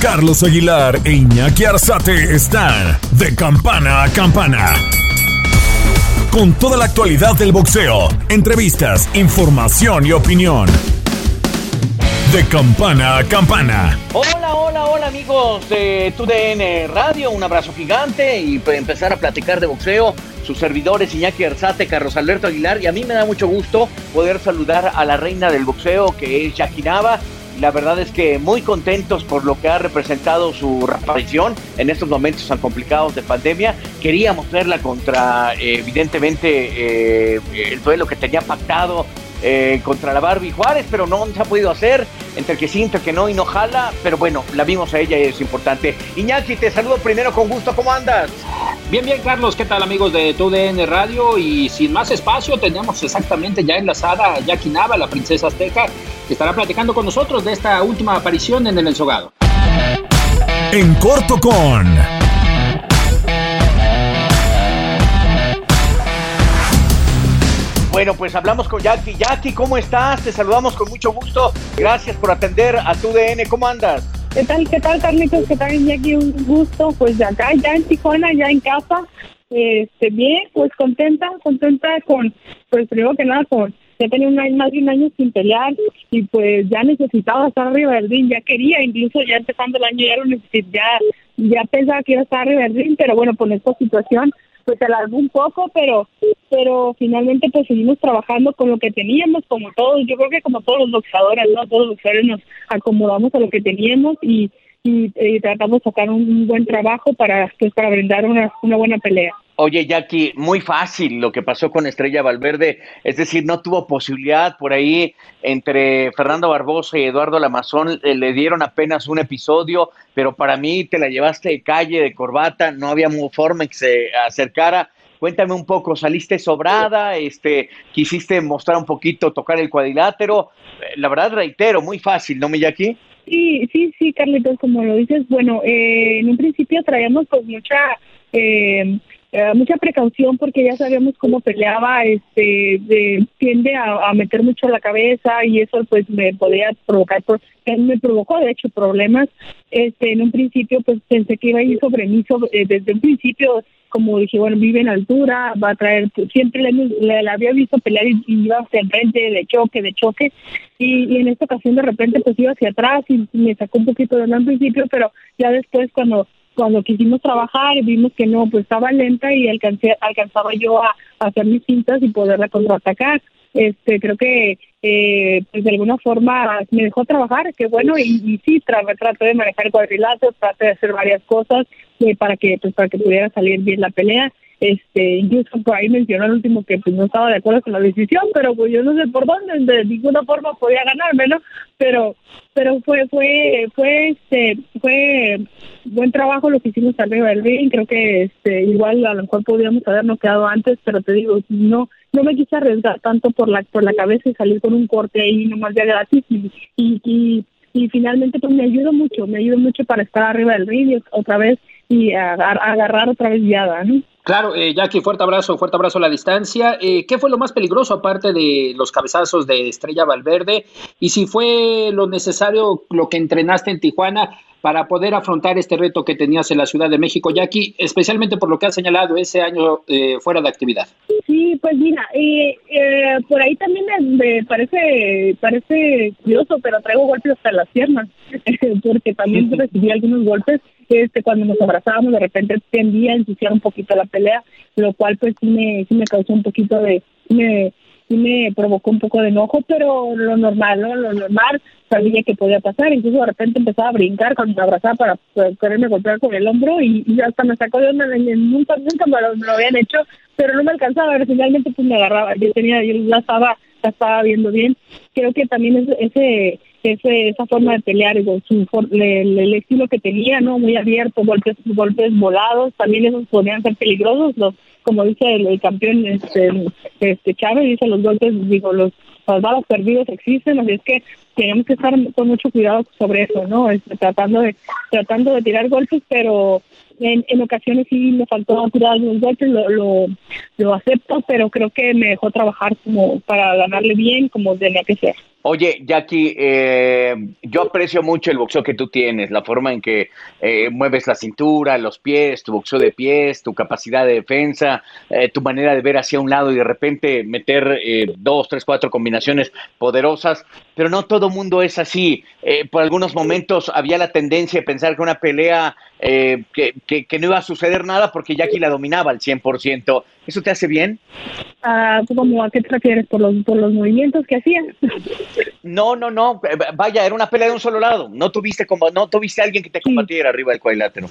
Carlos Aguilar e Iñaki Arzate están de campana a campana. Con toda la actualidad del boxeo, entrevistas, información y opinión. De campana a campana. Hola, hola, hola amigos de TUDN Radio, un abrazo gigante y para empezar a platicar de boxeo, sus servidores Iñaki Arzate, Carlos Alberto Aguilar y a mí me da mucho gusto poder saludar a la reina del boxeo que es Jackie Nava. La verdad es que muy contentos por lo que ha representado su reaparición en estos momentos tan complicados de pandemia. Queríamos verla contra, eh, evidentemente, eh, el duelo que tenía pactado eh, contra la Barbie Juárez, pero no se ha podido hacer, entre que sí, entre que no y no jala, pero bueno, la vimos a ella y es importante. Iñaki, te saludo primero con gusto, ¿cómo andas? Bien, bien, Carlos, ¿qué tal amigos de TUDN Radio? Y sin más espacio, tenemos exactamente ya enlazada a Jackie Nava, la princesa azteca, que estará platicando con nosotros de esta última aparición en el ensogado. En corto con... Bueno, pues hablamos con Jackie. Jackie, ¿cómo estás? Te saludamos con mucho gusto. Gracias por atender a TUDN, ¿cómo andas? ¿Qué tal, qué tal, Carlitos? ¿Qué tal, Iñaki? Un gusto, pues de acá, ya en Tijuana, ya en casa. Este, bien, pues contenta, contenta con, pues primero que nada, con, ya tenía un más de un año sin pelear y pues ya necesitaba estar arriba del ring, ya quería, incluso ya empezando el año ya necesitaba, ya, pensaba que iba a estar arriba del ring, pero bueno, con esta situación pues se alargó un poco, pero pero finalmente pues seguimos trabajando con lo que teníamos, como todos, yo creo que como todos los boxeadores, ¿no? Todos los boxeadores nos acomodamos a lo que teníamos y, y, y tratamos de sacar un, buen trabajo para pues para brindar una, una buena pelea. Oye, Jackie, muy fácil lo que pasó con Estrella Valverde, es decir, no tuvo posibilidad por ahí entre Fernando Barbosa y Eduardo Lamazón, eh, le dieron apenas un episodio, pero para mí te la llevaste de calle, de corbata, no había forma que se acercara. Cuéntame un poco, saliste sobrada, este, quisiste mostrar un poquito, tocar el cuadrilátero. Eh, La verdad, reitero, muy fácil, ¿no, mi Jackie? Sí, sí, sí, Carlitos, como lo dices, bueno, eh, en un principio traíamos pues mucha eh, eh, mucha precaución porque ya sabíamos cómo peleaba, este, de- tiende a, meter mucho la cabeza y eso pues me podía provocar, pro- eh, me provocó de hecho problemas. Este, en un principio pues pensé que iba a ir sobre mí sobre- eh, desde un principio como dije, bueno, vive en altura, va a traer, siempre le, le- la había visto pelear y, iba hacia enfrente, de choque, de choque, y, y en esta ocasión de repente pues iba hacia atrás y me sacó un poquito de al principio, pero ya después cuando cuando quisimos trabajar vimos que no, pues estaba lenta y alcancé, alcanzaba yo a, hacer mis cintas y poderla contraatacar. Este, creo que eh, pues de alguna forma me dejó trabajar, que bueno, y, y sí, tra traté de manejar el cuadrilátero, traté de hacer varias cosas eh, para que pues para que pudiera salir bien la pelea. Este, incluso por ahí mencionó al último que pues no estaba de acuerdo con la decisión, pero pues yo no sé por dónde, de ninguna forma podía ganarme. Pero pero fue fue fue este fue buen trabajo lo que hicimos arriba del ring, creo que este igual a lo mejor podíamos habernos quedado antes, pero te digo, no no me quise arriesgar tanto por la por la cabeza y salir con un corte ahí nomás ya gratis y y, y, y finalmente pues me ayudó mucho, me ayudó mucho para estar arriba del ring otra vez y agar- agarrar otra vez viada, ¿no? Claro, eh, Jackie, fuerte abrazo, fuerte abrazo a la distancia. Eh, ¿Qué fue lo más peligroso aparte de los cabezazos de Estrella Valverde? Y si fue lo necesario, lo que entrenaste en Tijuana para poder afrontar este reto que tenías en la Ciudad de México, Jackie, especialmente por lo que has señalado ese año eh, fuera de actividad. Sí, pues mira, eh, eh, por ahí también me, parece parece curioso, pero traigo golpes hasta las piernas, porque también recibí algunos golpes este cuando nos abrazábamos de repente tendía a ensuciar un poquito la pelea, lo cual pues sí me, sí me causó un poquito de, me, sí me provocó un poco de enojo, pero lo normal, ¿no? Lo normal, sabía que podía pasar, incluso de repente empezaba a brincar cuando me abrazaba para, para quererme golpear con el hombro y, y hasta me sacó de onda, nunca, nunca me lo, me lo habían hecho, pero no me alcanzaba, pero finalmente pues me agarraba, yo tenía, yo la estaba, la estaba viendo bien, creo que también es- ese ese, esa forma de pelear, su, el, el, estilo que tenía, ¿no? Muy abierto, golpes, golpes volados, también esos podían ser peligrosos, los como dice el, campeón este, este Chávez, dice los golpes, digo, los, las balas perdidas existen, así es que tenemos que estar con mucho cuidado sobre eso, ¿no? Este, tratando de tratando de tirar golpes, pero en, en ocasiones sí me faltó tirar los golpes, lo, lo, lo acepto, pero creo que me dejó trabajar como para ganarle bien, como tenía que ser. Oye, Jackie, eh, yo aprecio mucho el boxeo que tú tienes, la forma en que eh, mueves la cintura, los pies, tu boxeo de pies, tu capacidad de defensa, eh, tu manera de ver hacia un lado y de repente meter eh, dos, tres, cuatro combinaciones poderosas, pero no todo mundo es así. Eh, por algunos momentos había la tendencia de pensar que una pelea eh, que, que, no iba a suceder nada porque Jackie la dominaba al 100%. ¿Eso te hace bien? Ah, ¿Cómo a qué te refieres? ¿Por los, por los movimientos que hacía? No, no, no. Vaya, era una pelea de un solo lado. No tuviste como, no tuviste a alguien que te combatiera sí. arriba del cuadrilátero.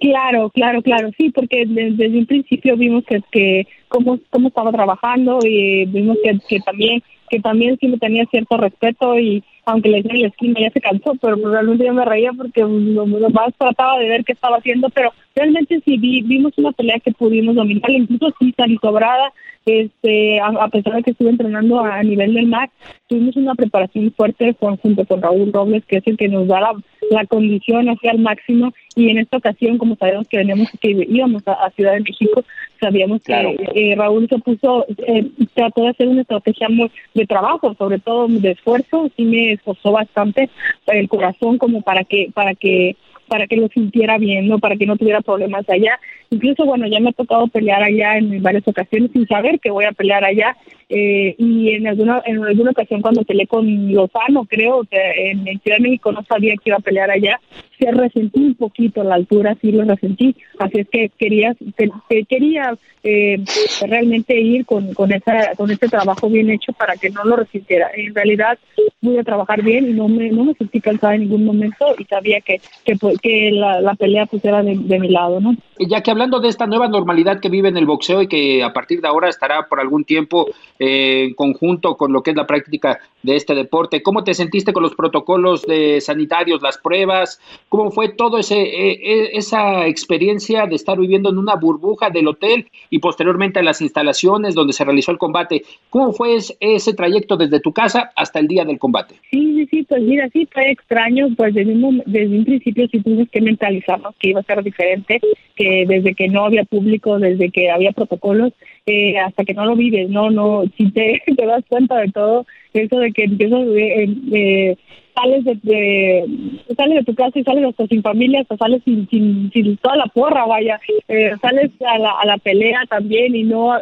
Claro, claro, claro. Sí, porque desde, desde un principio vimos que, que cómo, cómo estaba trabajando y vimos que, que también que también sí me tenía cierto respeto y aunque le en la esquina ya se cansó, pero realmente yo me reía porque lo, lo más trataba de ver qué estaba haciendo, pero realmente sí vi, vimos una pelea que pudimos dominar, incluso sí salí sobrada, este, a, a, pesar de que estuve entrenando a, nivel del MAC, tuvimos una preparación fuerte con, junto con Raúl Robles, que es el que nos da la, la condición hacia el máximo, y en esta ocasión, como sabemos que veníamos, que íbamos a, a Ciudad de México, sabíamos claro. que eh, Raúl se puso, eh, trató de hacer una estrategia muy de trabajo, sobre todo de esfuerzo, sí me esforzó bastante el corazón como para que, para que para que lo sintiera bien, ¿no? Para que no tuviera problemas allá. Incluso, bueno, ya me ha tocado pelear allá en varias ocasiones sin saber que voy a pelear allá. Eh, y en alguna en alguna ocasión cuando peleé con Lozano, creo que en, en Ciudad de México no sabía que iba a pelear allá, se resentí un poquito la altura, sí lo resentí. Así es que quería que, que quería eh, realmente ir con, con, esa, con este trabajo bien hecho para que no lo resintiera. En realidad pude trabajar bien y no me, no me sentí cansada en ningún momento y sabía que, que, que la, la pelea pues era de, de mi lado, ¿no? Ya que hablando de esta nueva normalidad que vive en el boxeo y que a partir de ahora estará por algún tiempo eh, en conjunto con lo que es la práctica de este deporte, ¿cómo te sentiste con los protocolos de sanitarios, las pruebas? ¿Cómo fue todo ese eh, esa experiencia de estar viviendo en una burbuja del hotel y posteriormente a las instalaciones donde se realizó el combate? ¿Cómo fue ese trayecto desde tu casa hasta el día del combate? Sí, sí, sí, pues mira, sí fue extraño, pues desde un, desde un principio sí tuvimos que mentalizarnos que iba a ser diferente, que desde que no había público, desde que había protocolos, eh, hasta que no lo vives, no, no, si te, das cuenta de todo, eso de que empiezas, eh, eh, sales de, sales de tu casa y sales hasta sin familia, hasta sales sin, sin, sin toda la porra, vaya, eh, sales a la, a la pelea también y no,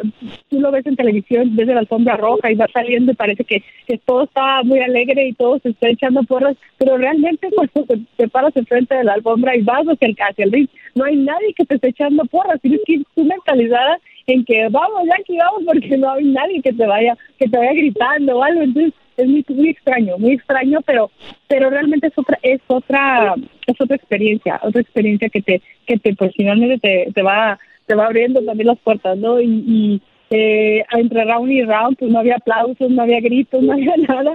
tú lo ves en televisión, ves la alfombra roja y vas saliendo y parece que, que todo está muy alegre y todo se está echando porras, pero realmente cuando te, te paras enfrente de la alfombra y vas hacia el, hacia el ring, no hay nadie que te esté echando porras, tienes que ir tú mentalizada en que vamos, ya aquí vamos, porque no hay nadie que te vaya, que te vaya gritando o algo, entonces es muy, muy extraño, muy extraño, pero pero realmente es otra es otra es otra experiencia, otra experiencia que te que te pues finalmente te, te va te va abriendo también las puertas, ¿no? Y, eh, entre round y round pues no había aplausos, no había gritos, no había nada,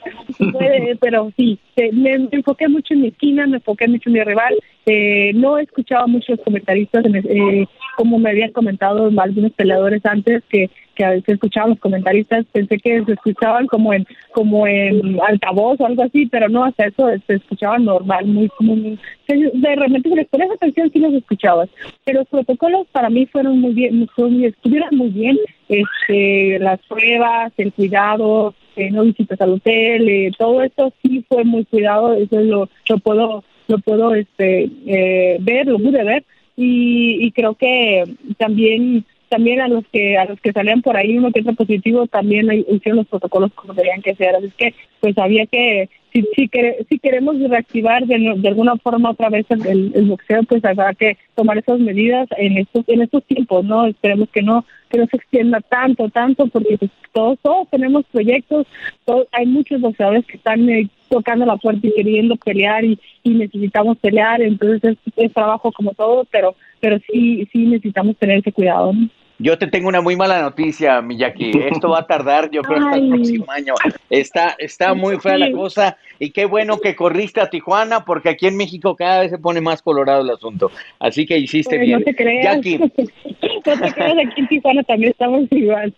pero sí, eh, me, me, enfoqué mucho en mi esquina, me enfoqué mucho en mi rival, eh, no escuchaba mucho los comentaristas, eh, como me habían comentado algunos peleadores antes que que a veces escuchaban los comentaristas, pensé que se escuchaban como en como en altavoz o algo así, pero no, hasta eso se escuchaban normal, muy común. De repente, con esa canción sí los escuchabas, pero los protocolos para mí fueron muy bien, muy, estuvieron muy bien, este, las pruebas, el cuidado, eh, no visitas al hotel, eh, todo esto sí fue muy cuidado, eso lo, lo puedo lo puedo este eh, ver, lo pude ver y, y creo que también también a los que a los que salían por ahí uno que otro positivo también hicieron los protocolos como deberían que ser así que pues había que si si, quere, si queremos reactivar de, de, alguna forma otra vez el, boxeo pues habrá que tomar esas medidas en estos en estos tiempos no esperemos que no que no se extienda tanto tanto porque pues, todos todos tenemos proyectos todos, hay muchos boxeadores que están eh, tocando la puerta y queriendo pelear y, y necesitamos pelear entonces es, es trabajo como todo pero pero sí sí necesitamos tener ese cuidado ¿no? Yo te tengo una muy mala noticia, Miyaki. Esto va a tardar, yo creo, hasta el próximo año. Está, está muy fea la cosa y qué bueno que corriste a Tijuana porque aquí en México cada vez se pone más colorado el asunto. Así que hiciste bien. No te creas. Jackie, no te creas, aquí en Tijuana también estamos igual.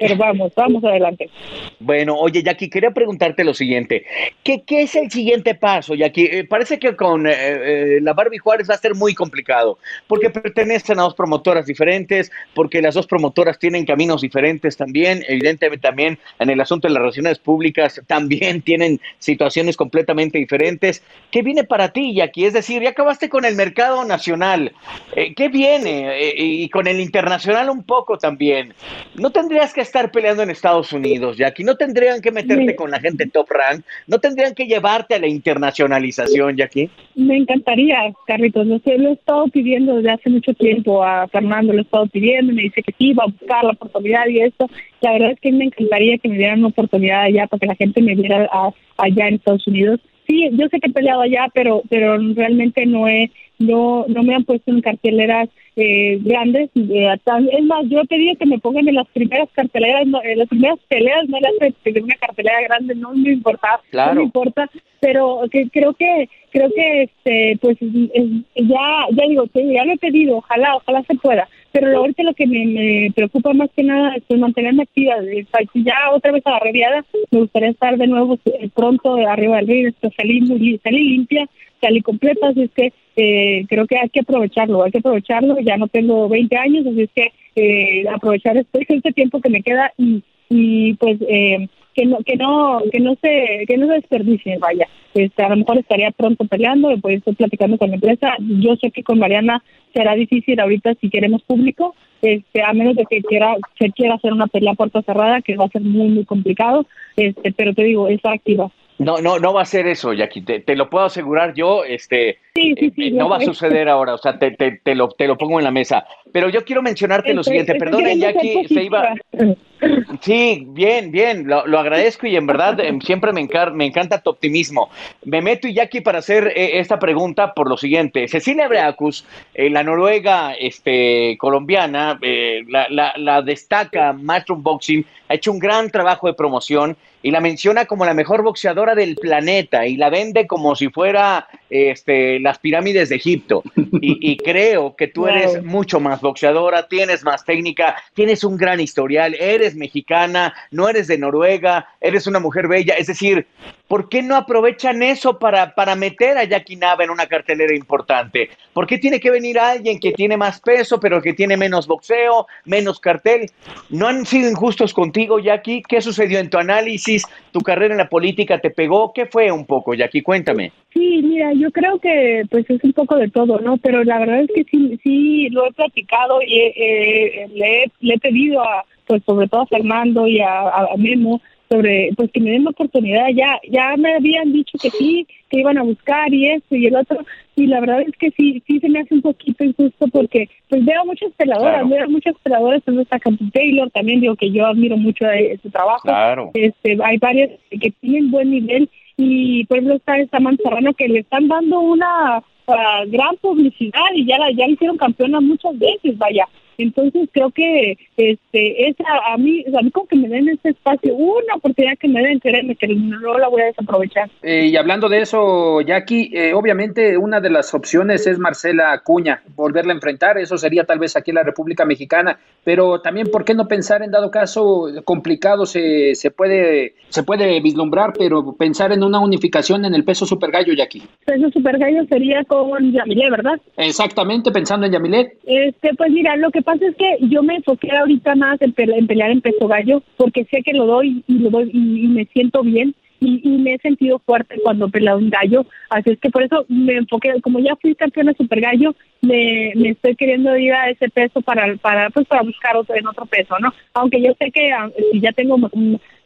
Pero vamos, vamos adelante. Bueno, oye, Jackie, quería preguntarte lo siguiente. ¿Qué, qué es el siguiente paso, Jackie? Eh, parece que con eh, eh, la Barbie Juárez va a ser muy complicado, porque pertenecen a dos promotoras diferentes, porque las dos promotoras tienen caminos diferentes también, evidentemente también en el asunto de las relaciones públicas también tienen situaciones completamente diferentes. ¿Qué viene para ti, Jackie? Es decir, ya acabaste con el mercado nacional. Eh, ¿Qué viene? Eh, y con el internacional un poco también. No tendrías que estar peleando en Estados Unidos, Jackie. No tendrían que meterte con la gente top rank. No tendrían que llevarte a la internacionalización, Jackie. Me encantaría, Carlitos. Lo, lo he estado pidiendo desde hace mucho tiempo a Fernando, lo he estado pidiendo. Me dice que sí, va a buscar la oportunidad y esto. La verdad es que me encantaría que me dieran una oportunidad allá para que la gente me viera a- allá en Estados Unidos. Sí, yo sé que he peleado allá, pero pero realmente no he no no me han puesto en carteleras eh, grandes. eh, tan- es más, yo he pedido que me pongan en las primeras carteleras, no, en las primeras peleas, no las de una cartelera grande, no me importa, Claro. no me importa, pero que creo que creo que este pues es- es- ya ya digo, que ya lo he pedido, ojalá, ojalá se pueda. Pero ahorita lo que me, me preocupa más que nada es pues, mantenerme activa. Si ya otra vez agarré viada, me gustaría estar de nuevo eh, pronto arriba del esto, salir, salir limpia, salir completa, así es que eh, creo que hay que aprovecharlo, hay que aprovecharlo, ya no tengo 20 años, así es que eh, aprovechar este, este tiempo que me queda y, y pues eh, que no que no que no se que no se desperdicie vaya este, a lo mejor estaría pronto peleando después estoy platicando con la empresa yo sé que con Mariana será difícil ahorita si queremos público este a menos de que quiera se quiera hacer una pelea a puerta cerrada que va a ser muy muy complicado este pero te digo está activa No, no, no va a ser eso, Jackie. Te, te lo puedo asegurar yo. Este, sí sí sí eh, no va a suceder ahora. O sea, te, te, te lo, te lo pongo en la mesa. Pero yo quiero mencionarte lo siguiente. ser Jackie. Se iba. Sí, bien, bien, lo, lo agradezco y en verdad em, siempre me, encar- me encanta tu optimismo. Me meto Jackie para hacer eh, esta pregunta por lo siguiente. Cecilia Breacus, eh, la noruega este, colombiana, eh, la, la- la destaca Matchroom Boxing, ha hecho un gran trabajo de promoción y la menciona como la mejor boxeadora del planeta y la vende como si fuera este, las pirámides de Egipto. Y, y creo que tú Wow. eres mucho más boxeadora, tienes más técnica, tienes un gran historial, eres mexicana, no eres de Noruega, eres una mujer bella. Es decir, ¿por qué no aprovechan eso para, para meter a Jackie Nava en una cartelera importante? ¿Por qué tiene que venir alguien que tiene más peso, pero que tiene menos boxeo, menos cartel? ¿No han sido injustos contigo, Jackie? ¿Qué sucedió en tu análisis? ¿Tu carrera en la política te pegó? ¿Qué fue un poco, Jackie? Cuéntame. Sí, mira, yo creo que pues es un poco de todo, ¿no? Pero la verdad es que sí, sí lo he platicado y eh, le, he, le he pedido a, pues sobre todo a Fernando y a, a Memo sobre, pues que me den la oportunidad. Ya, ya me habían dicho que sí, que iban a buscar y esto y el otro. Y la verdad es que sí, sí se me hace un poquito injusto porque pues veo muchas peladoras, Claro. veo muchas peladoras, entonces está Campo Taylor, también digo que yo admiro mucho de su trabajo Claro. este hay varias que tienen buen nivel y por ejemplo está esta Serrano que le están dando una ah, gran publicidad y ya la ya hicieron campeona muchas veces vaya. Entonces creo que este esa a mí a mí como que me den ese espacio una oportunidad que me den créeme que no la voy a desaprovechar. Eh, y hablando de eso, Jackie, eh, obviamente una de las opciones es Marcela Acuña, volverla a enfrentar, eso sería tal vez aquí en la República Mexicana, pero también, ¿por qué no pensar en dado caso complicado se, se, puede, se puede vislumbrar, pero pensar en una unificación en el peso super gallo, Jackie? peso super gallo sería con Yamile verdad Exactamente, pensando en Yamilet. Este, pues mira, lo que pasa es que yo me enfoqué ahorita más en, pele- en pelear en peso gallo, porque sé que lo doy y lo doy y, y me siento bien y, y me he sentido fuerte cuando peleo un gallo, así es que por eso me enfoqué, como ya fui campeona super gallo, me, me estoy queriendo ir a ese peso para, para, pues para buscar otro en otro peso, ¿no? Aunque yo sé que ah, ya tengo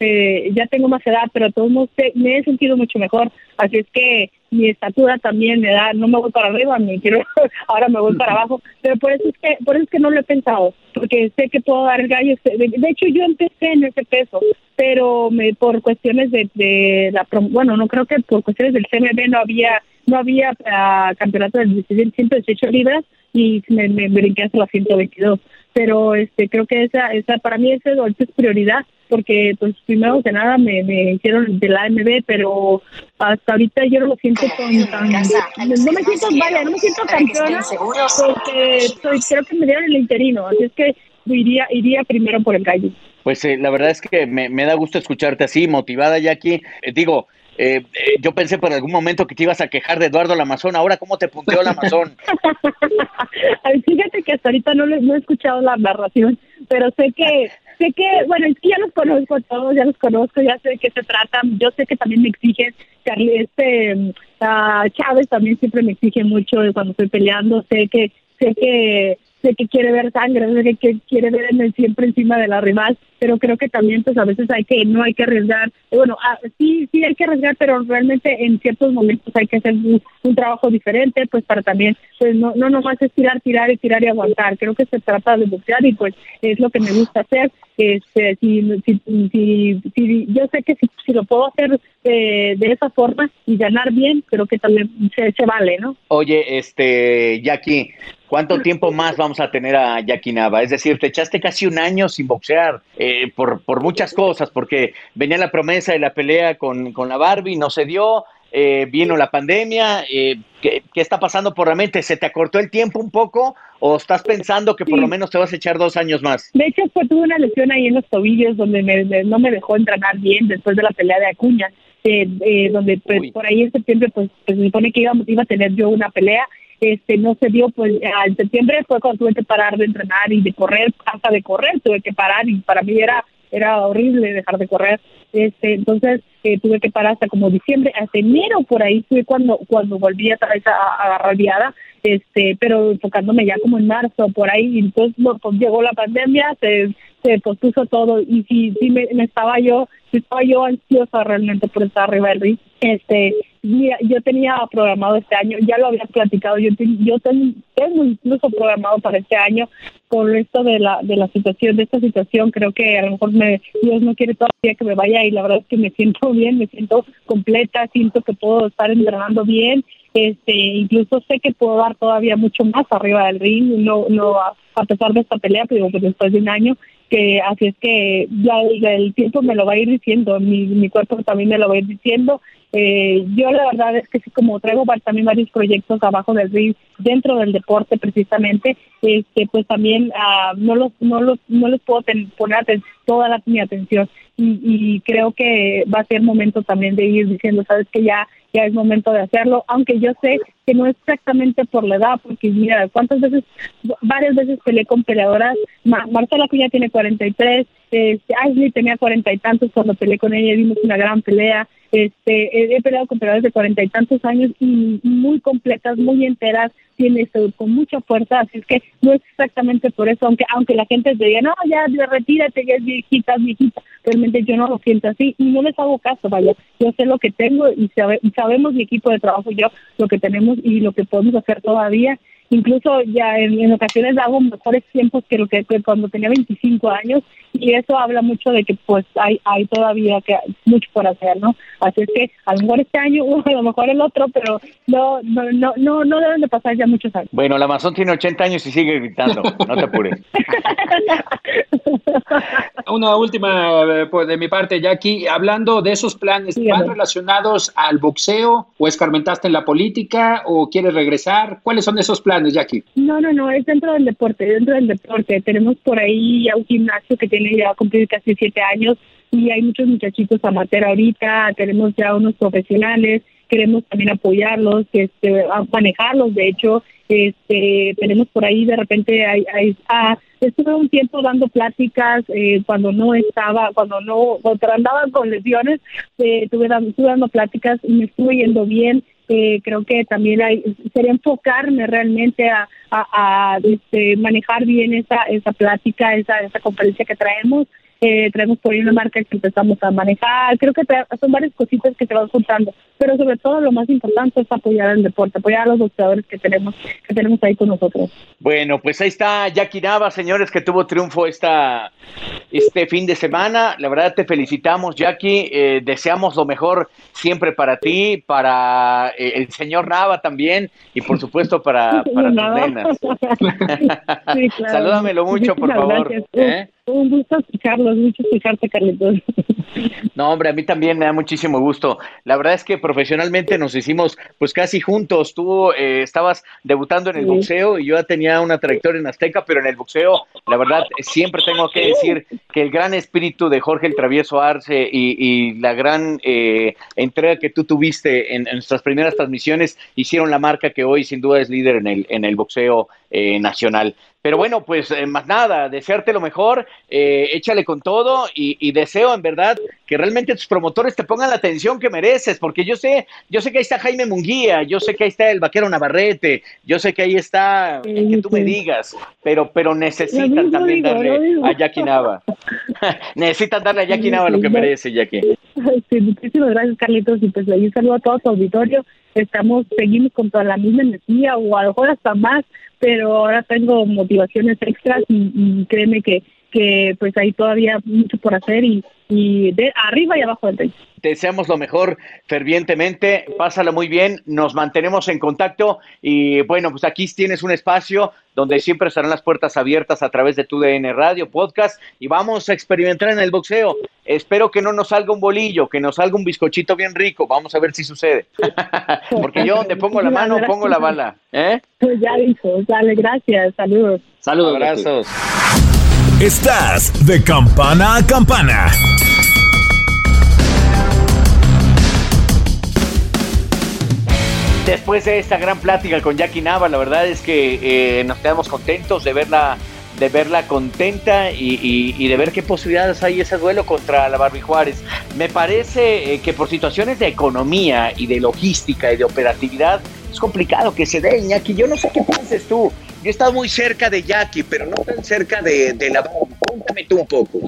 eh, ya tengo más edad, pero de todos modos me he sentido mucho mejor, así es que mi estatura también me da, no me voy para arriba, me quiero, ahora me voy para abajo, pero por eso es que, por eso es que no lo he pensado, porque sé que puedo dar el gallo, de, hecho yo empecé en ese peso, pero me por cuestiones de, de la, bueno, no creo que por cuestiones del CMB no había, no había ah, campeonato de 118 libras y me, me brinqué hasta las 122. Pero este creo que esa esa para mí ese es prioridad porque pues primero que nada me, me hicieron de la AMB pero hasta ahorita yo no lo siento con tan no me siento vaya no me siento campeona porque soy, creo que me dieron el interino así es que iría iría primero por el gallo pues eh, la verdad es que me, me, da gusto escucharte así, motivada, Jackie. Eh, digo, eh, eh, yo pensé por algún momento que te ibas a quejar de Eduardo Lamazón. Ahora, ¿cómo te punteó Lamazón? Fíjate que hasta ahorita no, no he escuchado la narración, pero sé que, sé que, bueno, es que ya los conozco todos, ya los conozco, ya sé de qué se trata. Yo sé que también me exigen, este, uh, Chávez también siempre me exige mucho cuando estoy peleando. Sé que, sé que sé que quiere ver sangre, sé que quiere ver en siempre encima de la rival, pero creo que también pues a veces hay que, no hay que arriesgar, bueno, ah, sí, sí hay que arriesgar, pero realmente en ciertos momentos hay que hacer un, trabajo diferente, pues para también, pues no, no nomás es tirar, tirar y tirar y aguantar, creo que se trata de boxear y pues es lo que me gusta hacer, este, si, si, si, yo sé que si, si lo puedo hacer de, de esa forma y ganar bien, creo que también se, se vale, ¿no? Oye, este, Jackie, ¿Cuánto tiempo más vamos a tener a Jackie Nava? Es decir, te echaste casi un año sin boxear eh, por, por muchas cosas, porque venía la promesa de la pelea con, con la Barbie, no se dio, eh, vino la pandemia. Eh, ¿qué, ¿qué, está pasando por la mente? ¿Se te acortó el tiempo un poco o estás pensando que por lo menos te vas a echar dos años más? De hecho, pues, tuve una lesión ahí en los tobillos donde me, no me dejó entrenar bien después de la pelea de Acuña. Eh, donde pues, por ahí en septiembre pues, pues se supone que iba, iba a tener yo una pelea este no se dio pues en septiembre fue cuando tuve que parar de entrenar y de correr hasta de correr tuve que parar y para mí era era horrible dejar de correr. Este entonces eh, tuve que parar hasta como diciembre hasta enero por ahí fue cuando cuando volví a vez a, agarrar viada este pero enfocándome ya como en marzo por ahí entonces pues, llegó la pandemia se se pospuso todo y sí sí me, estaba yo estaba yo ansiosa realmente por estar arriba del ring este Mira, yo tenía programado este año, ya lo había platicado, yo, yo tengo incluso programado para este año con esto de la de la situación, de esta situación, creo que a lo mejor me, Dios no quiere todavía que me vaya y la verdad es que me siento bien, me siento completa, siento que puedo estar entrenando bien, este incluso sé que puedo dar todavía mucho más arriba del ring, no no a, pesar de esta pelea, pero pues después de un año que así es que ya el, tiempo me lo va a ir diciendo, mi, mi cuerpo también me lo va a ir diciendo eh, yo la verdad es que sí, como traigo también varios proyectos abajo del ring dentro del deporte precisamente, este, pues también uh, no los no los no les puedo poner toda la, mi atención. Y, y, creo que va a ser momento también de ir diciendo, sabes que ya ya es momento de hacerlo, aunque yo sé que no es exactamente por la edad, porque mira, cuántas veces, varias veces peleé con peleadoras, Marcela Cuña tiene 43, este, Ashley tenía cuarenta y tantos cuando peleé con ella, dimos una gran pelea, este, he peleado con peleadores de cuarenta y tantos años y muy completas, muy enteras, tiene con mucha fuerza, así es que no es exactamente por eso, aunque aunque la gente te diga, no, ya retírate, ya es viejita, viejita, realmente yo no lo siento así y no les hago caso, vaya, yo sé lo que tengo y sabemos mi equipo de trabajo y yo lo que tenemos y lo que podemos hacer todavía incluso ya en, ocasiones hago mejores tiempos que lo que, cuando tenía 25 años y eso habla mucho de que pues hay hay todavía que mucho por hacer, ¿no? Así es que a lo mejor este año o a lo mejor el otro, pero no no no no, no deben de pasar ya muchos años. Bueno, la Amazon tiene 80 años y sigue gritando, no te apures. Una última eh, pues, de mi parte, Jackie, hablando de esos planes, ¿van relacionados al boxeo o escarmentaste en la política o quieres regresar? ¿Cuáles son esos planes? No, no, no, es dentro del deporte, dentro del deporte. Tenemos por ahí ya un gimnasio que tiene ya cumplir casi siete años y hay muchos muchachitos amateur ahorita, tenemos ya unos profesionales, queremos también apoyarlos, este, a manejarlos, de hecho, este, tenemos por ahí de repente, hay, ah, estuve un tiempo dando pláticas eh, cuando no estaba, cuando no, cuando andaba con lesiones, eh, estuve, dando, estuve dando pláticas y me estuve yendo bien, eh, creo que también hay, sería enfocarme realmente a, a, este, manejar bien esa, esa plática, esa, esa conferencia que traemos eh, traemos por ahí una marca que empezamos a manejar, creo que son varias cositas que se van juntando, pero sobre todo lo más importante es apoyar al deporte, apoyar a los boxeadores que tenemos, que tenemos ahí con nosotros. Bueno, pues ahí está Jackie Nava, señores, que tuvo triunfo esta, este fin de semana. La verdad te felicitamos, Jackie. Eh, deseamos lo mejor siempre para ti, para eh, el señor Nava también y por supuesto para, para tus nenas. Salúdamelo mucho, por favor. Un gusto escucharlos, mucho escucharte, Carlitos. No, hombre, a mí también me da muchísimo gusto. La verdad es que profesionalmente nos hicimos pues casi juntos. Tú eh, estabas debutando en el boxeo y yo ya tenía una trayectoria en Azteca, pero en el boxeo, la verdad, siempre tengo que decir que el gran espíritu de Jorge el Travieso Arce y, la gran eh, entrega que tú tuviste en, nuestras primeras transmisiones hicieron la marca que hoy sin duda es líder en el, en el boxeo eh, nacional. Pero bueno, pues eh, más nada, desearte lo mejor, eh, échale con todo y, deseo en verdad que realmente tus promotores te pongan la atención que mereces, porque yo sé, yo sé que ahí está Jaime Munguía, yo sé que ahí está el vaquero Navarrete, yo sé que ahí está que tú me digas, pero, pero necesitan también darle a Jackie Nava. necesitan darle a Jackie Nava lo que merece, Jackie. Sí, muchísimas gracias, Carlitos, y pues un saludo a todo tu auditorio. Estamos, seguimos con toda la misma energía, o a lo mejor hasta más, pero ahora tengo motivaciones extras y, créeme que, que pues hay todavía mucho por hacer y, y de arriba y abajo del techo. Te deseamos lo mejor fervientemente, pásalo muy bien, nos mantenemos en contacto y bueno, pues aquí tienes un espacio donde siempre estarán las puertas abiertas a través de tu DN Radio, podcast y vamos a experimentar en el boxeo. Espero que no nos salga un bolillo, que nos salga un bizcochito bien rico, vamos a ver si sucede. Porque yo donde pongo la mano, pongo la bala. ¿eh? Pues ya dijo, dale, gracias, saludos. Saludos, abrazos. Estás de campana a campana. Después de esta gran plática con Jackie Nava, la verdad es que eh, nos quedamos contentos de verla, de verla contenta y, de ver qué posibilidades hay ese duelo contra la Barbie Juárez. Me parece eh, que por situaciones de economía y de logística y de operatividad es complicado que se dé, Iñaki. Yo no sé qué pienses tú. Yo he estado muy cerca de Jackie, pero no tan cerca de, de la Cuéntame tú un poco.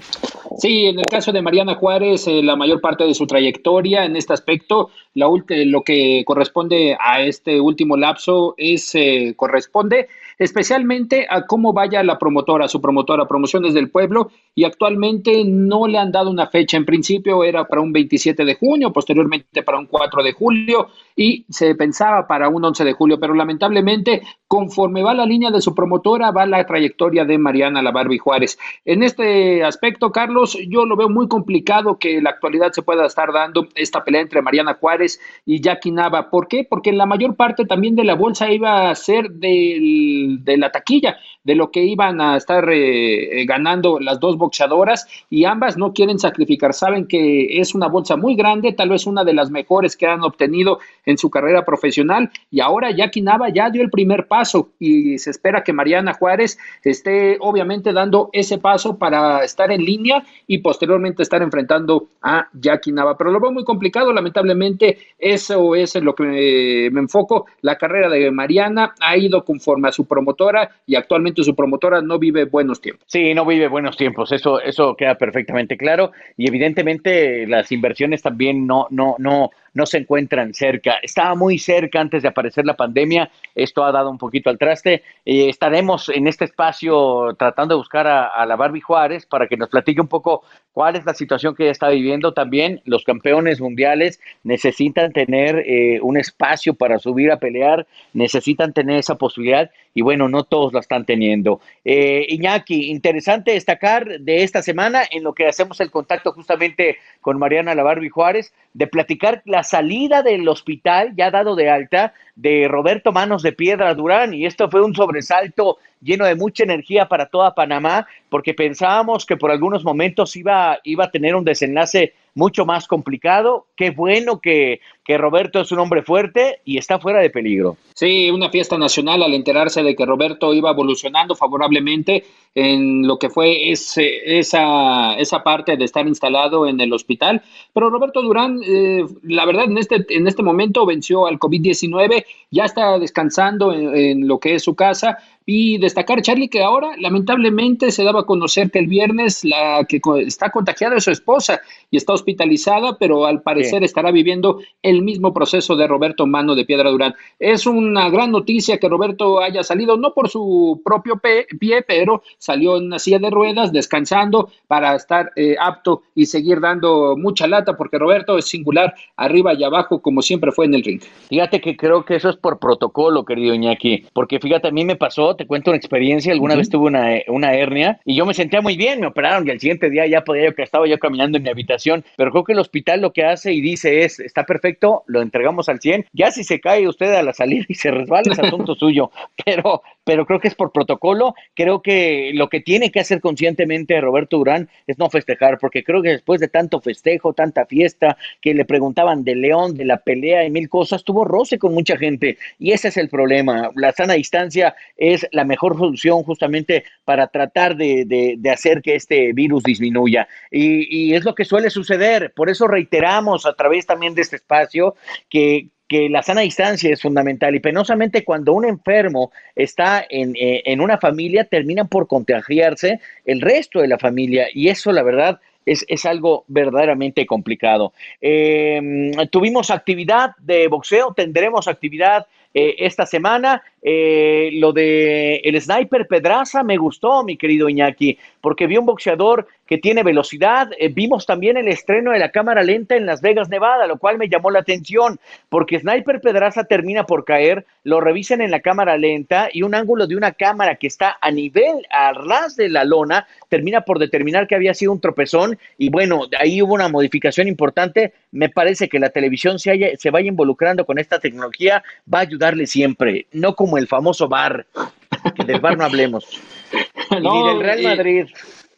Sí, en el caso de Mariana Juárez, eh, la mayor parte de su trayectoria en este aspecto, la, lo que corresponde a este último lapso es eh, corresponde especialmente a cómo vaya la promotora, su promotora Promociones del Pueblo, y actualmente no le han dado una fecha. En principio era para un 27 de junio, posteriormente para un 4 de julio, y se pensaba para un 11 de julio, pero lamentablemente, conforme va la línea de su promotora, va la trayectoria de Mariana La Barbie Juárez. En este aspecto, Carlos, yo lo veo muy complicado que en la actualidad se pueda estar dando esta pelea entre Mariana Juárez y Jackie Nava. ¿Por qué? Porque la mayor parte también de la bolsa iba a ser del de la taquilla, de lo que iban a estar eh, eh, ganando las dos boxeadoras y ambas no quieren sacrificar, saben que es una bolsa muy grande, tal vez una de las mejores que han obtenido en su carrera profesional y ahora Jackie Nava ya dio el primer paso y se espera que Mariana Juárez esté obviamente dando ese paso para estar en línea y posteriormente estar enfrentando a Jackie Nava, pero lo veo muy complicado, lamentablemente eso es lo que me, me enfoco, la carrera de Mariana ha ido conforme a su promotora y actualmente su promotora no vive buenos tiempos. Sí, no vive buenos tiempos, eso, eso queda perfectamente claro. Y evidentemente las inversiones también no, no, no, no se encuentran cerca. Estaba muy cerca antes de aparecer la pandemia, esto ha dado un poquito al traste. Eh, estaremos en este espacio tratando de buscar a, la Barbie Juárez para que nos platique un poco cuál es la situación que ella está viviendo también. Los campeones mundiales necesitan tener eh, un espacio para subir a pelear, necesitan tener esa posibilidad y bueno, no todos la están teniendo. Eh, Iñaki, interesante destacar de esta semana en lo que hacemos el contacto justamente con Mariana La Barbie Juárez, de platicar la salida del hospital ya dado de alta de Roberto Manos de Piedra Durán y esto fue un sobresalto lleno de mucha energía para toda Panamá porque pensábamos que por algunos momentos iba, iba a tener un desenlace mucho más complicado. Qué bueno que, que Roberto es un hombre fuerte y está fuera de peligro. Sí, una fiesta nacional al enterarse de que Roberto iba evolucionando favorablemente en lo que fue ese, esa, esa parte de estar instalado en el hospital. Pero Roberto Durán, eh, la verdad, en este, en este momento venció al COVID-19, ya está descansando en, lo que es su casa, Y destacar, Charlie, que ahora lamentablemente se daba a conocer que el viernes la que está contagiada es su esposa y está hospitalizada, pero al parecer estará viviendo el mismo proceso de Roberto Mano de Piedra Durán. Es una gran noticia que Roberto haya salido, no por su propio pie, pero salió en una silla de ruedas, descansando para estar eh, apto y seguir dando mucha lata, porque Roberto es singular arriba y abajo, como siempre fue en el ring. Fíjate que creo que eso es por protocolo, querido Iñaki, porque fíjate, a mí me pasó, te cuento una experiencia, alguna vez tuve una, una hernia y yo me sentía muy bien, me operaron y al siguiente día ya podía yo que estaba yo caminando en mi habitación, pero creo que el hospital lo que hace y dice es, está perfecto, lo entregamos al 100, ya si se cae usted a la salida y se resbala es asunto suyo, pero, pero creo que es por protocolo, creo que lo que tiene que hacer conscientemente Roberto Durán es no festejar, porque creo que después de tanto festejo, tanta fiesta, que le preguntaban de León, de la pelea y mil cosas, tuvo roce con mucha gente y ese es el problema. La sana distancia es la mejor solución justamente para tratar de, de, hacer que este virus disminuya. Y, y es lo que suele suceder, por eso reiteramos a través también de este espacio que, que la sana distancia es fundamental y penosamente cuando un enfermo está en, eh, en, una familia terminan por contagiarse el resto de la familia. Y eso la verdad es, es algo verdaderamente complicado. Eh, tuvimos actividad de boxeo, tendremos actividad eh, esta semana. Eh, lo de el sniper Pedraza me gustó, mi querido Iñaki, porque vi un boxeador que tiene velocidad. Eh, vimos también el estreno de la cámara lenta en Las Vegas, Nevada, lo cual me llamó la atención, porque Sniper Pedraza termina por caer, lo revisan en la cámara lenta y un ángulo de una cámara que está a nivel, a ras de la lona, termina por determinar que había sido un tropezón y bueno, ahí hubo una modificación importante. Me parece que la televisión se, haya, se vaya involucrando con esta tecnología, va a ayudarle siempre, no como el famoso bar, que del bar no hablemos, ni del Real Madrid.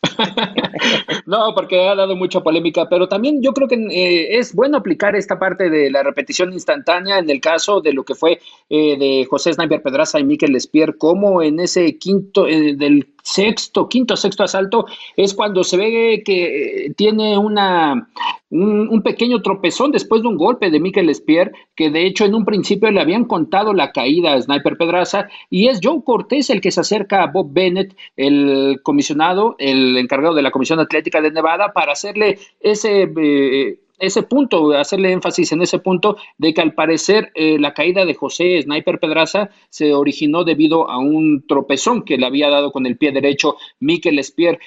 no, porque ha dado mucha polémica, pero también yo creo que eh, es bueno aplicar esta parte de la repetición instantánea en el caso de lo que fue eh, de José Sniper Pedraza y Miquel Espier, como en ese quinto eh, del sexto, quinto, sexto asalto, es cuando se ve que tiene una, un, pequeño tropezón después de un golpe de Mikel Espier, que de hecho en un principio le habían contado la caída a Sniper Pedraza, y es Joe Cortés el que se acerca a Bob Bennett, el comisionado, el encargado de la Comisión Atlética de Nevada, para hacerle ese... Eh, ese punto, hacerle énfasis en ese punto de que al parecer eh, la caída de José Sniper Pedraza se originó debido a un tropezón que le había dado con el pie derecho Mikel Espier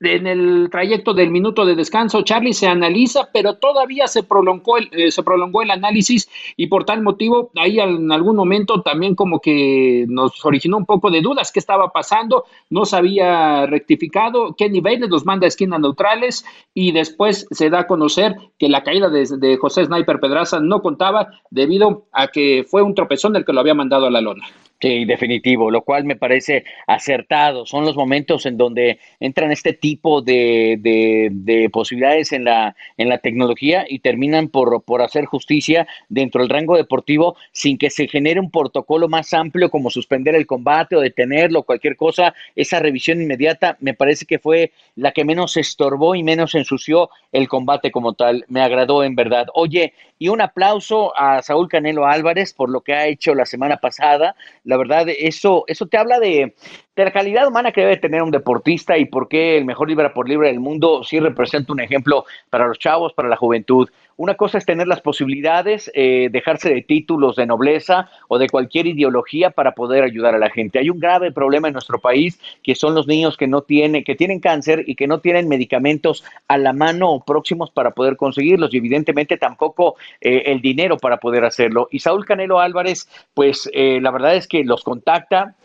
en el trayecto del minuto de descanso, Charlie se analiza, pero todavía se prolongó el, eh, se prolongó el análisis y por tal motivo ahí en algún momento también como que nos originó un poco de dudas qué estaba pasando, no se había rectificado, qué niveles los manda a esquinas neutrales y después se da a conocer que la caída de, de José Sniper Pedraza no contaba debido a que fue un tropezón el que lo había mandado a la lona. Sí, definitivo, lo cual me parece acertado. Son los momentos en donde entran este tipo de, de, posibilidades en la, en la tecnología y terminan por, por hacer justicia dentro del rango deportivo sin que se genere un protocolo más amplio como suspender el combate o detenerlo, cualquier cosa. Esa revisión inmediata me parece que fue la que menos estorbó y menos ensució el combate como tal. Me agradó en verdad. Oye, y un aplauso a Saúl Canelo Álvarez por lo que ha hecho la semana pasada la verdad, eso, eso te habla de, la calidad humana que debe tener un deportista y por qué el mejor libra por libre del mundo sí representa un ejemplo para los chavos, para la juventud. Una cosa es tener las posibilidades, eh, dejarse de títulos de nobleza o de cualquier ideología para poder ayudar a la gente. Hay un grave problema en nuestro país que son los niños que no tienen, que tienen cáncer y que no tienen medicamentos a la mano o próximos para poder conseguirlos y evidentemente tampoco eh, el dinero para poder hacerlo. Y Saúl Canelo Álvarez, pues eh, la verdad es que los contacta,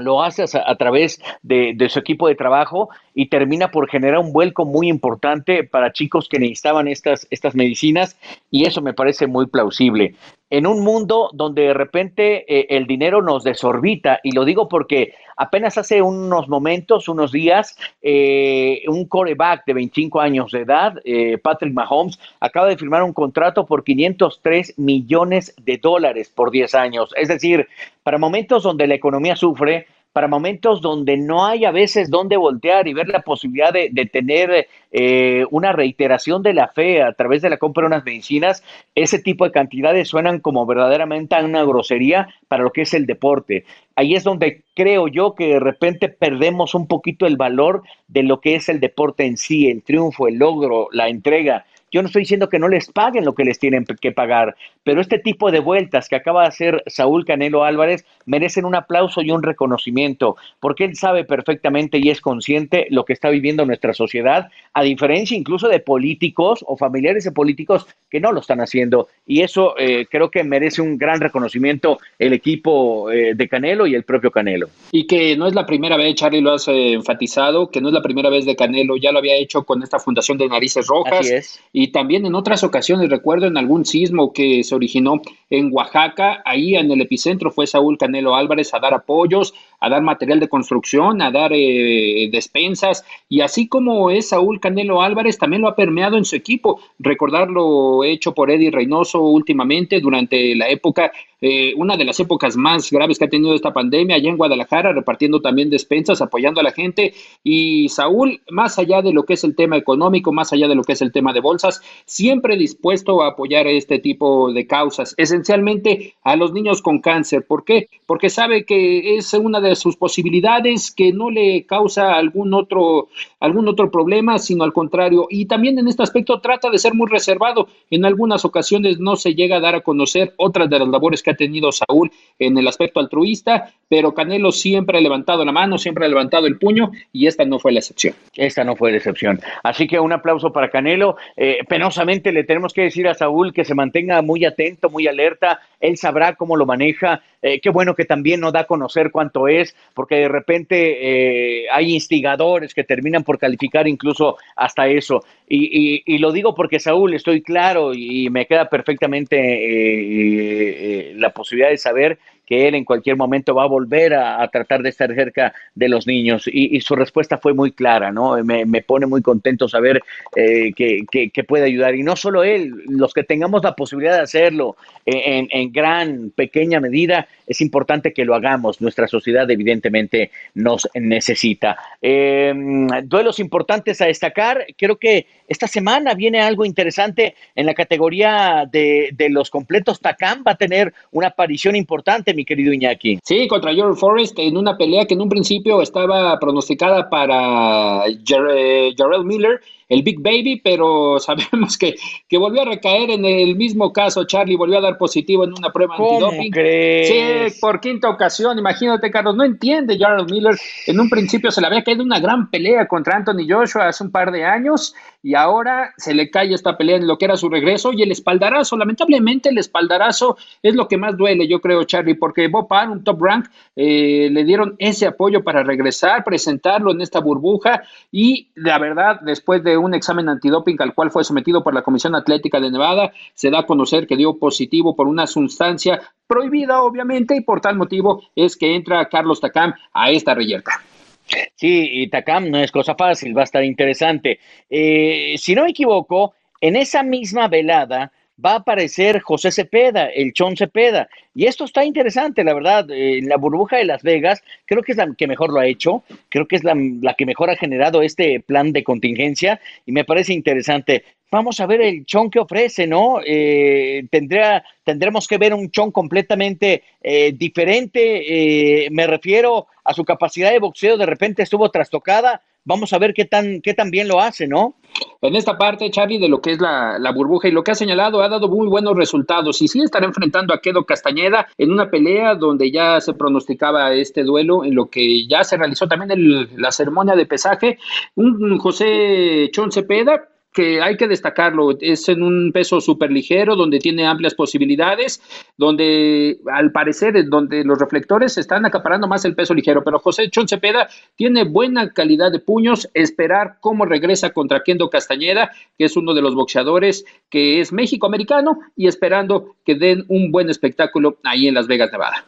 lo hace a, través de, su equipo de trabajo y termina por generar un vuelco muy importante para chicos que necesitaban estas, estas medicinas y eso me parece muy plausible. En un mundo donde de repente eh, el dinero nos desorbita, y lo digo porque apenas hace unos momentos, unos días, eh, un coreback de 25 años de edad, eh, Patrick Mahomes, acaba de firmar un contrato por 503 millones de dólares por 10 años. Es decir, para momentos donde la economía sufre, para momentos donde no hay a veces dónde voltear y ver la posibilidad de, tener eh, una reiteración de la fe a través de la compra de unas medicinas, ese tipo de cantidades suenan como verdaderamente una grosería para lo que es el deporte. Ahí es donde creo yo que de repente perdemos un poquito el valor de lo que es el deporte en sí, el triunfo, el logro, la entrega. Yo no estoy diciendo que no les paguen lo que les tienen que pagar, pero este tipo de vueltas que acaba de hacer Saúl Canelo Álvarez merecen un aplauso y un reconocimiento, porque él sabe perfectamente y es consciente lo que está viviendo nuestra sociedad, a diferencia incluso de políticos o familiares de políticos que no lo están haciendo. Y eso eh, creo que merece un gran reconocimiento el equipo eh, de Canelo y el propio Canelo. Y que no es la primera vez, Charlie lo has eh, enfatizado, que no es la primera vez de Canelo, ya lo había hecho con esta fundación de Narices Rojas. Así es y también en otras ocasiones, recuerdo en algún sismo que se originó en Oaxaca, ahí en el epicentro fue Saúl Canelo Álvarez a dar apoyos, a dar material de construcción, a dar eh, despensas, y así como es Saúl Canelo Álvarez, también lo ha permeado en su equipo. Recordar lo hecho por Eddie Reynoso últimamente durante la época eh, una de las épocas más graves que ha tenido esta pandemia allá en Guadalajara, repartiendo también despensas, apoyando a la gente. Y Saúl, más allá de lo que es el tema económico, más allá de lo que es el tema de siempre dispuesto a apoyar este tipo de causas, esencialmente a los niños con cáncer. ¿Por qué? Porque sabe que es una de sus posibilidades que no le causa algún otro, algún otro problema, sino al contrario. Y también en este aspecto trata de ser muy reservado. En algunas ocasiones no se llega a dar a conocer otras de las labores que ha tenido Saúl en el aspecto altruista, pero Canelo siempre ha levantado la mano, siempre ha levantado el puño y esta no fue la excepción. Esta no fue la excepción. Así que un aplauso para Canelo. Eh, penosamente le tenemos que decir a Saúl que se mantenga muy atento, muy alerta. Él sabrá cómo lo maneja. Eh, qué bueno que también no da a conocer cuánto es, porque de repente eh, hay instigadores que terminan por calificar incluso hasta eso. Y, y, lo digo porque Saúl, estoy claro y me queda perfectamente la posibilidad de saber que él en cualquier momento va a volver a, tratar de estar cerca de los niños. Y, su respuesta fue muy clara, ¿no? Me, pone muy contento saber eh, que, puede ayudar. Y no solo él, los que tengamos la posibilidad de hacerlo en, gran, pequeña medida, es importante que lo hagamos. Nuestra sociedad evidentemente nos necesita. Em, duelos importantes a destacar. Creo que esta semana viene algo interesante en la categoría de, de los completos. Takam va a tener una aparición importante mi querido Iñaki. Sí, contra George Forrest en una pelea que en un principio estaba pronosticada para Jarrell Miller el Big Baby, pero sabemos que, que volvió a recaer en el mismo caso. Charlie volvió a dar positivo en una prueba antidoping. Sí, por quinta ocasión. Imagínate, Carlos, no entiende Jarrell Miller. En un principio se le había caído una gran pelea contra Anthony Joshua hace un par de años y ahora se le cae esta pelea en lo que era su regreso y el espaldarazo. Lamentablemente, el espaldarazo es lo que más duele, yo creo, Charlie, porque Bob Parr, un top rank, eh, le dieron ese apoyo para regresar, presentarlo en esta burbuja y la verdad, después de un examen antidoping al cual fue sometido por la Comisión Atlética de Nevada, se da a conocer que dio positivo por una sustancia prohibida, obviamente, y por tal motivo es que entra Carlos Tacam a esta reyerta. Sí, y Takam no es cosa fácil, va a estar interesante. Eh, si no me equivoco, en esa misma velada va a aparecer José Cepeda, el Chon Cepeda. Y esto está interesante, la verdad. Eh, la burbuja de Las Vegas creo que es la que mejor lo ha hecho, creo que es la, que mejor ha generado este plan de contingencia y me parece interesante. Vamos a ver el Chon que ofrece, ¿no? Eh, tendrá, tendremos que ver un Chon completamente eh, diferente. me refiero a su capacidad de boxeo, de repente estuvo trastocada. Vamos a ver qué tan, qué tan bien lo hace, ¿no? en esta parte, Charlie, de lo que es la, burbuja y lo que ha señalado, ha dado muy buenos resultados. Y sí estará enfrentando a Quedo Castañeda en una pelea donde ya se pronosticaba este duelo, en lo que ya se realizó también la ceremonia de pesaje. Un José Chon Cepeda que hay que destacarlo, es en un peso súper ligero, donde tiene amplias posibilidades, donde al parecer, donde los reflectores están acaparando más el peso ligero, pero José Chon Cepeda tiene buena calidad de puños, esperar cómo regresa contra Kendo Castañeda, que es uno de los boxeadores que es México-americano, y esperando que den un buen espectáculo ahí en Las Vegas, Nevada.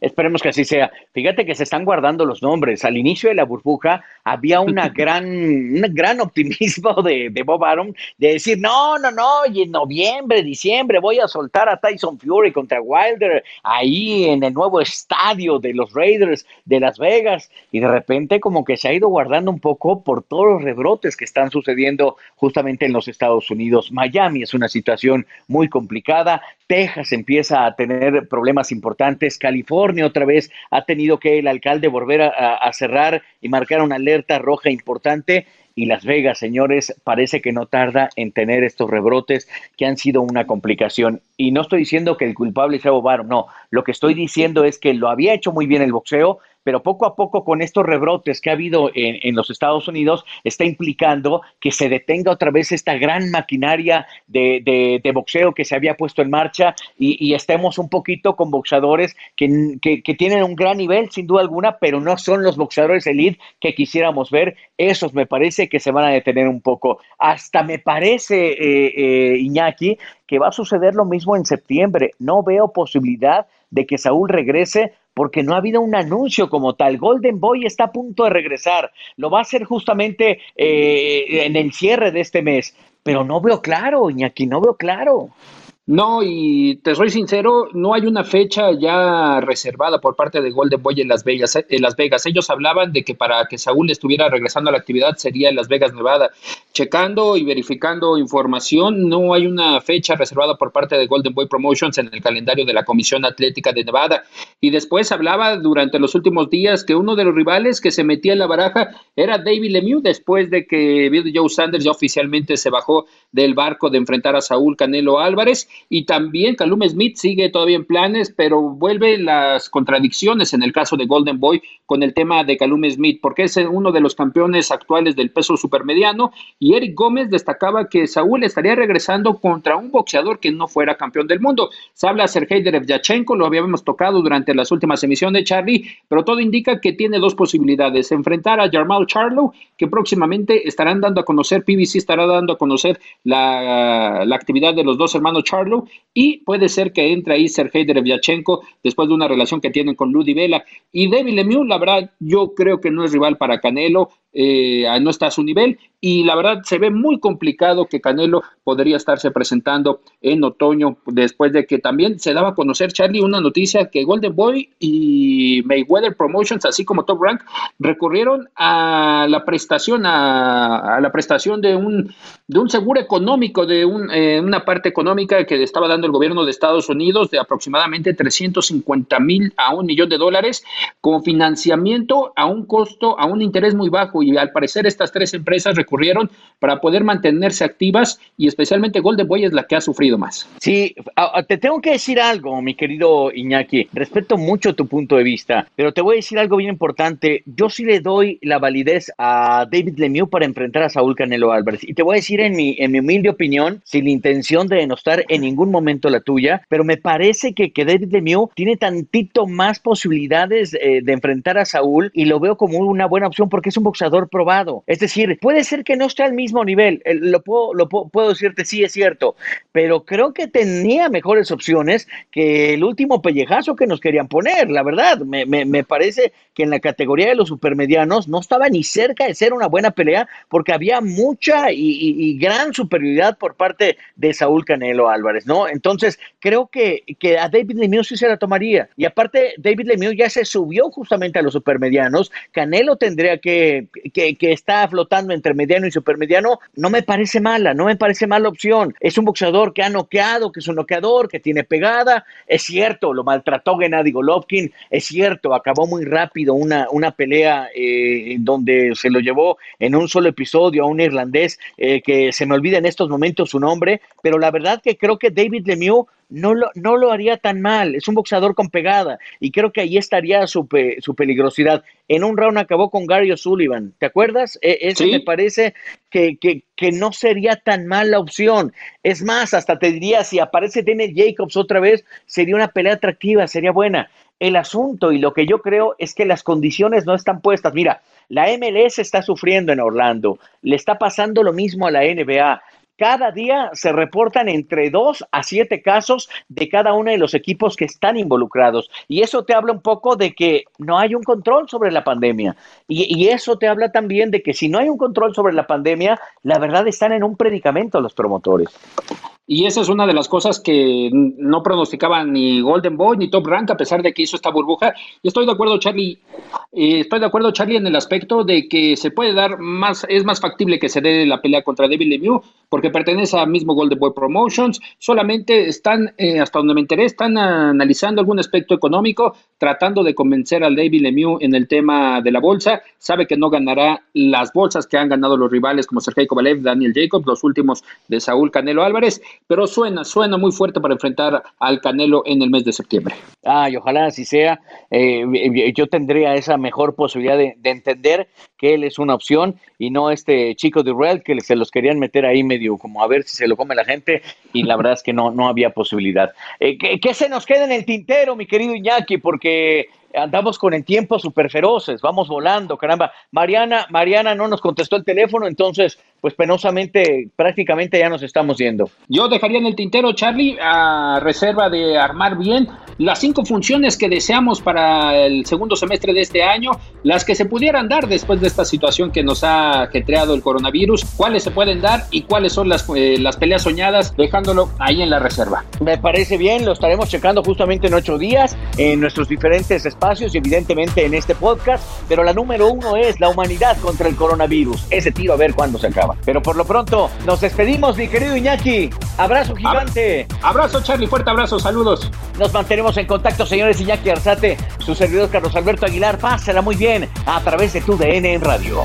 Esperemos que así sea. Fíjate que se están guardando los nombres. Al inicio de la burbuja había una gran, un gran optimismo de, de Bob Arum de decir, no, no, no, y en noviembre, diciembre voy a soltar a Tyson Fury contra Wilder ahí en el nuevo estadio de los Raiders de Las Vegas. Y de repente como que se ha ido guardando un poco por todos los rebrotes que están sucediendo justamente en los Estados Unidos. Miami es una situación muy complicada. Texas empieza a tener problemas importantes. California otra vez ha tenido que el alcalde volver a, cerrar y marcar una alerta roja importante y Las Vegas, señores, parece que no tarda en tener estos rebrotes que han sido una complicación. Y no estoy diciendo que el culpable sea Bobaro, no. Lo que estoy diciendo es que lo había hecho muy bien el boxeo, pero poco a poco con estos rebrotes que ha habido en, los Estados Unidos está implicando que se detenga otra vez esta gran maquinaria de, boxeo que se había puesto en marcha y, estemos un poquito con boxeadores que, que, tienen un gran nivel, sin duda alguna, pero no son los boxeadores elite que quisiéramos ver. Esos me parece que se van a detener un poco. Hasta me parece, eh, eh, Iñaki, que va a suceder lo mismo en septiembre. No veo posibilidad de que Saúl regrese porque no ha habido un anuncio como tal. Golden Boy está a punto de regresar, lo va a hacer justamente eh, en el cierre de este mes, pero no veo claro, Iñaki, no veo claro. No, y te soy sincero, no hay una fecha ya reservada por parte de Golden Boy en Las Vegas. Eh, en Las Vegas. Ellos hablaban de que para que Saúl estuviera regresando a la actividad sería en Las Vegas, Nevada. Checando y verificando información, no hay una fecha reservada por parte de Golden Boy Promotions en el calendario de la Comisión Atlética de Nevada. Y después hablaba durante los últimos días que uno de los rivales que se metía en la baraja era David Lemieux, después de que Bill Joe Sanders ya oficialmente se bajó del barco de enfrentar a Saúl Canelo Álvarez y también Calum Smith sigue todavía en planes, pero vuelve las contradicciones en el caso de Golden Boy con el tema de Calum Smith, porque es uno de los campeones actuales del peso supermediano y Eric Gómez destacaba que Saúl estaría regresando contra un boxeador que no fuera campeón del mundo. Se habla Sergei Derevyachenko, lo habíamos tocado durante las últimas emisiones Charlie, pero todo indica que tiene dos posibilidades, enfrentar a Jarmal Charlo, que próximamente estarán dando a conocer, PBC estará dando a conocer la, la actividad de los dos hermanos Charlo y puede ser que entre ahí Sergei Derevyachenko después de una relación que tienen con Ludi Vela. Y David Lemieux, la verdad yo creo que no es rival para Canelo, eh, no está a su nivel. Y la verdad se ve muy complicado que Canelo podría estarse presentando en otoño después de que también se daba a conocer Charlie una noticia que Golden Boy y Mayweather Promotions así como Top Rank recurrieron a la prestación a, la prestación de un de un seguro económico de un, eh, una parte económica que estaba dando el gobierno de Estados Unidos de aproximadamente 350 mil a un millón de dólares como financiamiento a un costo a un interés muy bajo y al parecer estas tres empresas recurrieron para poder mantenerse activas y especialmente Golden Boy es la que ha sufrido más. Sí, te tengo que decir algo, mi querido Iñaki. Respeto mucho tu punto de vista, pero te voy a decir algo bien importante. Yo sí le doy la validez a David Lemieux para enfrentar a Saúl Canelo Álvarez. Y te voy a decir en mi, en mi humilde opinión, sin la intención de denostar en ningún momento la tuya, pero me parece que, que David Lemieux tiene tantito más posibilidades eh, de enfrentar a Saúl y lo veo como una buena opción porque es un boxeador probado. Es decir, puede ser que no esté al mismo nivel, lo puedo, lo puedo, decirte, sí es cierto, pero creo que tenía mejores opciones que el último pellejazo que nos querían poner, la verdad. Me, me, parece que en la categoría de los supermedianos no estaba ni cerca de ser una buena pelea porque había mucha y, gran superioridad por parte de Saúl Canelo Álvarez, ¿no? Entonces, creo que, que a David Lemieux sí se la tomaría. Y aparte, David Lemieux ya se subió justamente a los supermedianos. Canelo tendría que, que, está flotando entre mediano y supermediano, no me parece mala, no me parece mala opción. Es un boxeador que ha noqueado, que es un noqueador, que tiene pegada. Es cierto, lo maltrató Gennady Golovkin, es cierto, acabó muy rápido una, una pelea eh, donde se lo llevó en un solo episodio a un irlandés eh, que se me olvida en estos momentos su nombre, pero la verdad que creo que David Lemieux no lo, no lo haría tan mal. Es un boxeador con pegada y creo que ahí estaría su, su peligrosidad. En un round acabó con Gary O'Sullivan, ¿te acuerdas? E, ese me parece que, que, que, no sería tan mala opción. Es más, hasta te diría, si aparece Daniel Jacobs otra vez, sería una pelea atractiva, sería buena. El asunto y lo que yo creo es que las condiciones no están puestas. Mira, la MLS está sufriendo en Orlando, le está pasando lo mismo a la NBA cada día se reportan entre dos a siete casos de cada uno de los equipos que están involucrados. Y eso te habla un poco de que no hay un control sobre la pandemia. Y, eso te habla también de que si no hay un control sobre la pandemia, la verdad están en un predicamento los promotores. Y esa es una de las cosas que no pronosticaba ni Golden Boy ni Top Rank, a pesar de que hizo esta burbuja. Y estoy de acuerdo, Charlie. Eh, estoy de acuerdo, Charlie, en el aspecto de que se puede dar más, es más factible que se dé la pelea contra David Lemieux, porque pertenece al mismo Golden Boy Promotions. Solamente están, eh, hasta donde me enteré, están analizando algún aspecto económico, tratando de convencer al David Lemieux en el tema de la bolsa. Sabe que no ganará las bolsas que han ganado los rivales como Sergei Kovalev, Daniel Jacobs, los últimos de Saúl Canelo Álvarez pero suena, suena muy fuerte para enfrentar al Canelo en el mes de septiembre. Ay, ojalá así sea. Eh, eh, yo tendría esa mejor posibilidad de, entender que él es una opción y no este chico de Real que se los querían meter ahí medio como a ver si se lo come la gente y la verdad es que no, no había posibilidad. Eh, ¿qué, se nos queda en el tintero, mi querido Iñaki? Porque andamos con el tiempo súper feroces, vamos volando, caramba. Mariana, Mariana no nos contestó el teléfono, entonces, pues penosamente, prácticamente ya nos estamos yendo. Yo dejaría en el tintero, Charlie, a reserva de armar bien las cinco funciones que deseamos para el segundo semestre de este año, las que se pudieran dar después de esta situación que nos ha creado el coronavirus, cuáles se pueden dar y cuáles son las, eh, las peleas soñadas, dejándolo ahí en la reserva. Me parece bien, lo estaremos checando justamente en ocho días en nuestros diferentes espacios y evidentemente en este podcast, pero la número uno es la humanidad contra el coronavirus. Ese tiro a ver cuándo se acaba. Pero por lo pronto, nos despedimos, mi querido Iñaki. Abrazo gigante. Abrazo, Charlie, fuerte abrazo, saludos. Nos mantenemos en contacto, señores Iñaki Arzate, su servidor Carlos Alberto Aguilar. Pásala muy bien a través de tu DN en radio.